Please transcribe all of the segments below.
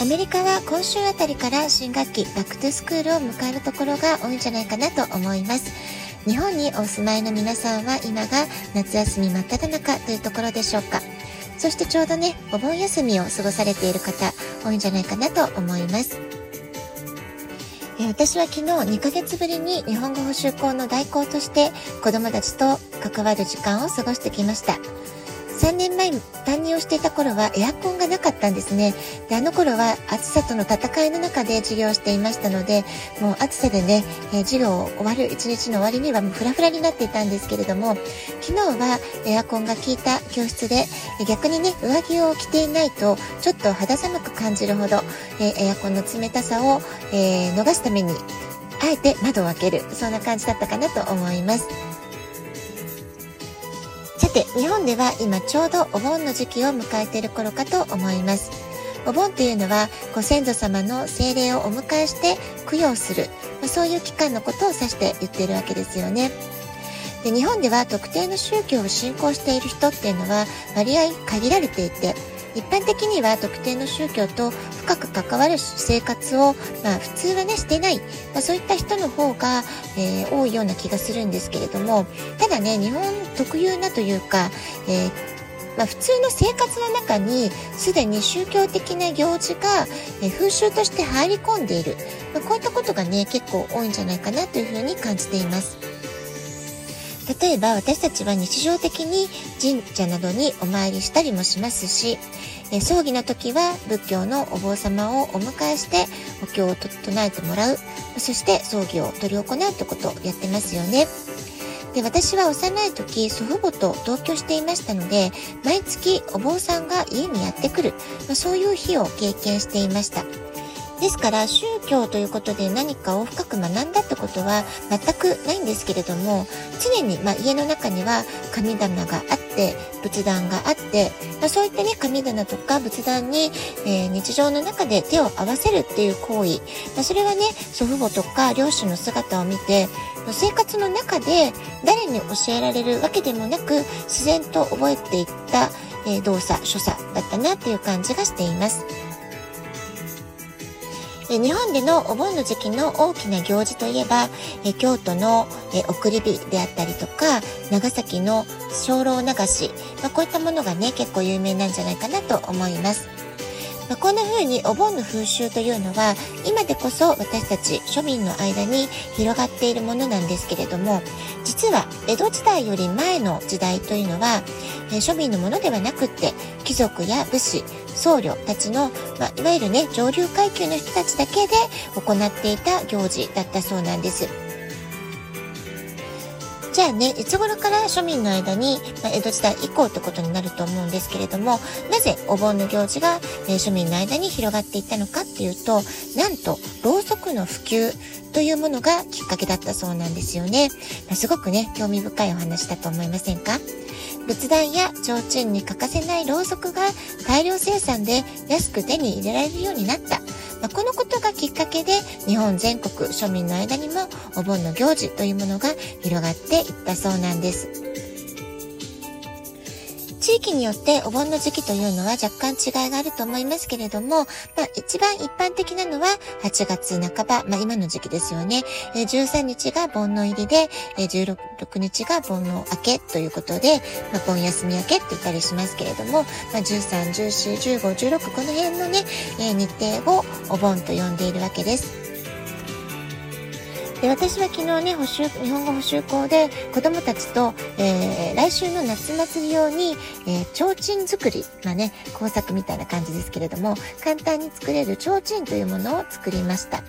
アメリカは今週あたりから新学期バックトゥスクールを迎えるところが多いんじゃないかなと思います。日本にお住まいの皆さんは今が夏休み真っ只中というところでしょうか。そしてちょうどね、お盆休みを過ごされている方多いんじゃないかなと思います。私は昨日2ヶ月ぶりに日本語補習校の代行として子供たちと関わる時間を過ごしてきました。3年前担任をしていた頃はエアコンがなかったんですね。で、あの頃は暑さとの戦いの中で授業をしていましたので、もう暑さでね、えー、授業を終わる一日の終わりにはもうフラフラになっていたんですけれども、昨日はエアコンが効いた教室で、逆にね、上着を着ていないとちょっと肌寒く感じるほど、えー、エアコンの冷たさを、えー、逃すために、あえて窓を開ける、そんな感じだったかなと思います。さて、日本では今ちょうどお盆の時期を迎えている頃かと思います。お盆というのはご先祖様の精霊をお迎えして供養する、まあ、そういう期間のことを指して言っているわけですよね。で日本では特定の宗教を信仰している人っていうのは割合限られていて一般的には特定の宗教と深く関わる生活を、まあ、普通はねしていない、まあ、そういった人の方が、えー、多いような気がするんですけれどもただね日本特有なというか、えーまあ、普通の生活の中にすでに宗教的な行事が、風習として入り込んでいる、まあ、こういったことがね結構多いんじゃないかなというふうに感じています。例えば私たちは日常的に神社などにお参りしたりもしますし、え葬儀の時は仏教のお坊様をお迎えしてお経を唱えてもらう、そして葬儀を執り行うってことをやってますよね。で私は幼い時祖父母と同居していましたので毎月お坊さんが家にやってくる、まあ、そういう日を経験していました。ですから宗教ということで何かを深く学んだってことは全くないんですけれども常に、まあ、家の中には神棚があって仏壇があって、まあ、そういったね神棚とか仏壇に、えー、日常の中で手を合わせるっていう行為、まあ、それはね祖父母とか両親の姿を見て生活の中で誰に教えられるわけでもなく自然と覚えていった、えー、動作所作だったなっていう感じがしています。日本でのお盆の時期の大きな行事といえば、え京都のえ送り火であったりとか、長崎の精霊流し、まあ、こういったものがね、結構有名なんじゃないかなと思います。まあ、こんな風にお盆の風習というのは今でこそ私たち庶民の間に広がっているものなんですけれども実は江戸時代より前の時代というのは、庶民のものではなくって貴族や武士僧侶たちの、まあ、いわゆるね上流階級の人たちだけで行っていた行事だったそうなんです。じゃあね、いつ頃から庶民の間に、まあ、江戸時代以降ってことになると思うんですけれども、なぜお盆の行事が、えー、庶民の間に広がっていったのかっていうと、なんと、ろうそくの普及というものがきっかけだったそうなんですよね。まあ、すごくね、興味深いお話だと思いませんか？仏壇や提灯に欠かせないろうそくが大量生産で安く手に入れられるようになった。まあ、このことがきっかけで日本全国庶民の間にもお盆の行事というものが広がっていったそうなんです。地域によってお盆の時期というのは若干違いがあると思いますけれども、まあ、一番一般的なのは8月半ば、まあ、今の時期ですよね。13日が盆の入りで、16日が盆の明けということで、まあ、盆休み明けって言ったりしますけれども、まあ、13、14、15、16この辺のね、日程をお盆と呼んでいるわけです。で私は昨日ね補習日本語補習校で子どもたちと、えー、来週の夏祭り用に、えー、提灯作りまあね工作みたいな感じですけれども簡単に作れる提灯というものを作りました。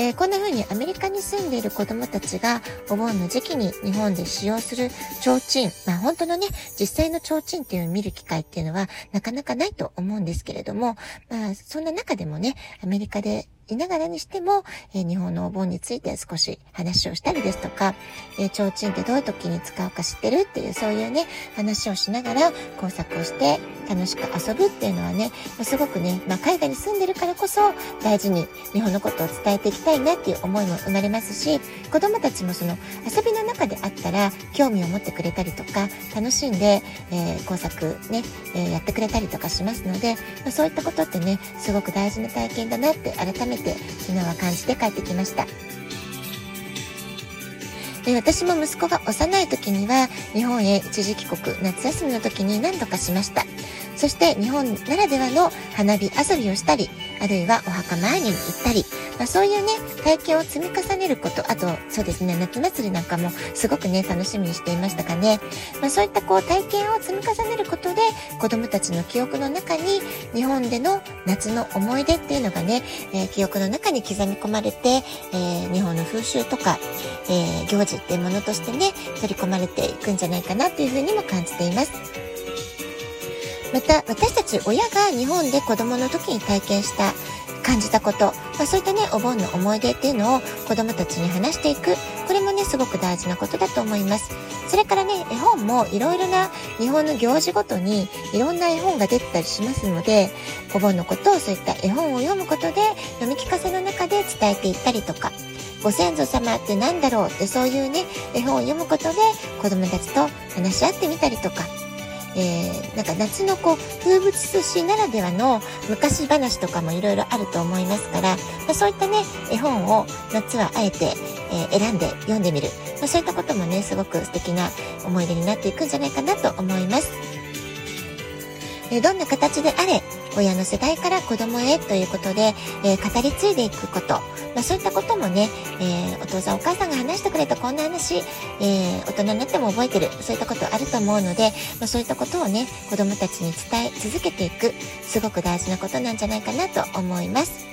えー、こんな風にアメリカに住んでいる子供たちがお盆の時期に日本で使用する提灯、まあ本当のね、実際の提灯っていうのを見る機会っていうのはなかなかないと思うんですけれども、まあそんな中でもね、アメリカでいながらにしても、えー、日本のお盆について少し話をしたりですとか、えー、提灯ってどういう時に使うか知ってるっていうそういうね、話をしながら工作をして楽しく遊ぶっていうのはね、すごくね、まあ、海外に住んでるからこそ大事に日本のことを伝えていきたいなっていう思いも生まれますし、子供たちもその遊びの中であったら興味を持ってくれたりとか、楽しんで、えー、工作ね、えー、やってくれたりとかしますので、まあ、そういったことってね、すごく大事な体験だなって改めて昨日は感じて帰ってきました。で私も息子が幼い時には日本へ一時帰国夏休みの時に何度かしましたそして日本ならではの花火遊びをしたり、あるいはお墓参りに行ったり、まあ、そういうね、体験を積み重ねること、あと、そうですね、夏祭りなんかもすごくね、楽しみにしていましたかね。まあ、そういったこう体験を積み重ねることで、子供たちの記憶の中に日本での夏の思い出っていうのがね、えー、記憶の中に刻み込まれて、えー、日本の風習とか、えー、行事っていうものとしてね、取り込まれていくんじゃないかなというふうにも感じています。また私たち親が日本で子供の時に体験した感じたこと、まあ、そういったねお盆の思い出っていうのを子供たちに話していく。これもねすごく大事なことだと思います。それからね絵本もいろいろな日本の行事ごとにいろんな絵本が出てたりしますのでお盆のことをそういった絵本を読むことで読み聞かせの中で伝えていったりとかご先祖様って何だろうってそういうね絵本を読むことで子供たちと話し合ってみたりとかえー、なんか夏のこう風物詩ならではの昔話とかもいろいろあると思いますから、まあ、そういったね絵本を夏はあえて、え、選んで読んでみる、まあ、そういったこともねすごく素敵な思い出になっていくんじゃないかなと思います。どんな形であれ親の世代から子供へということで、えー、語り継いでいくこと、まあ、そういったこともね、えー、お父さんお母さんが話してくれたこんな話、えー、大人になっても覚えてるそういったことあると思うので、まあ、そういったことをね子供たちに伝え続けていくすごく大事なことなんじゃないかなと思います。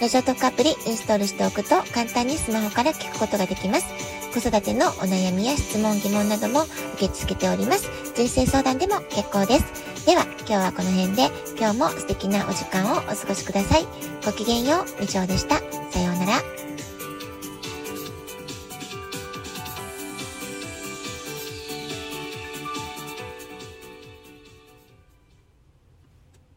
ラジオトークアプリインストールしておくと簡単にスマホから聞くことができます。子育てのお悩みや質問疑問なども受け付けております。人生相談でも結構です。では今日はこの辺で今日も素敵なお時間をお過ごしください。ごきげんよう、みちおでした。さようなら。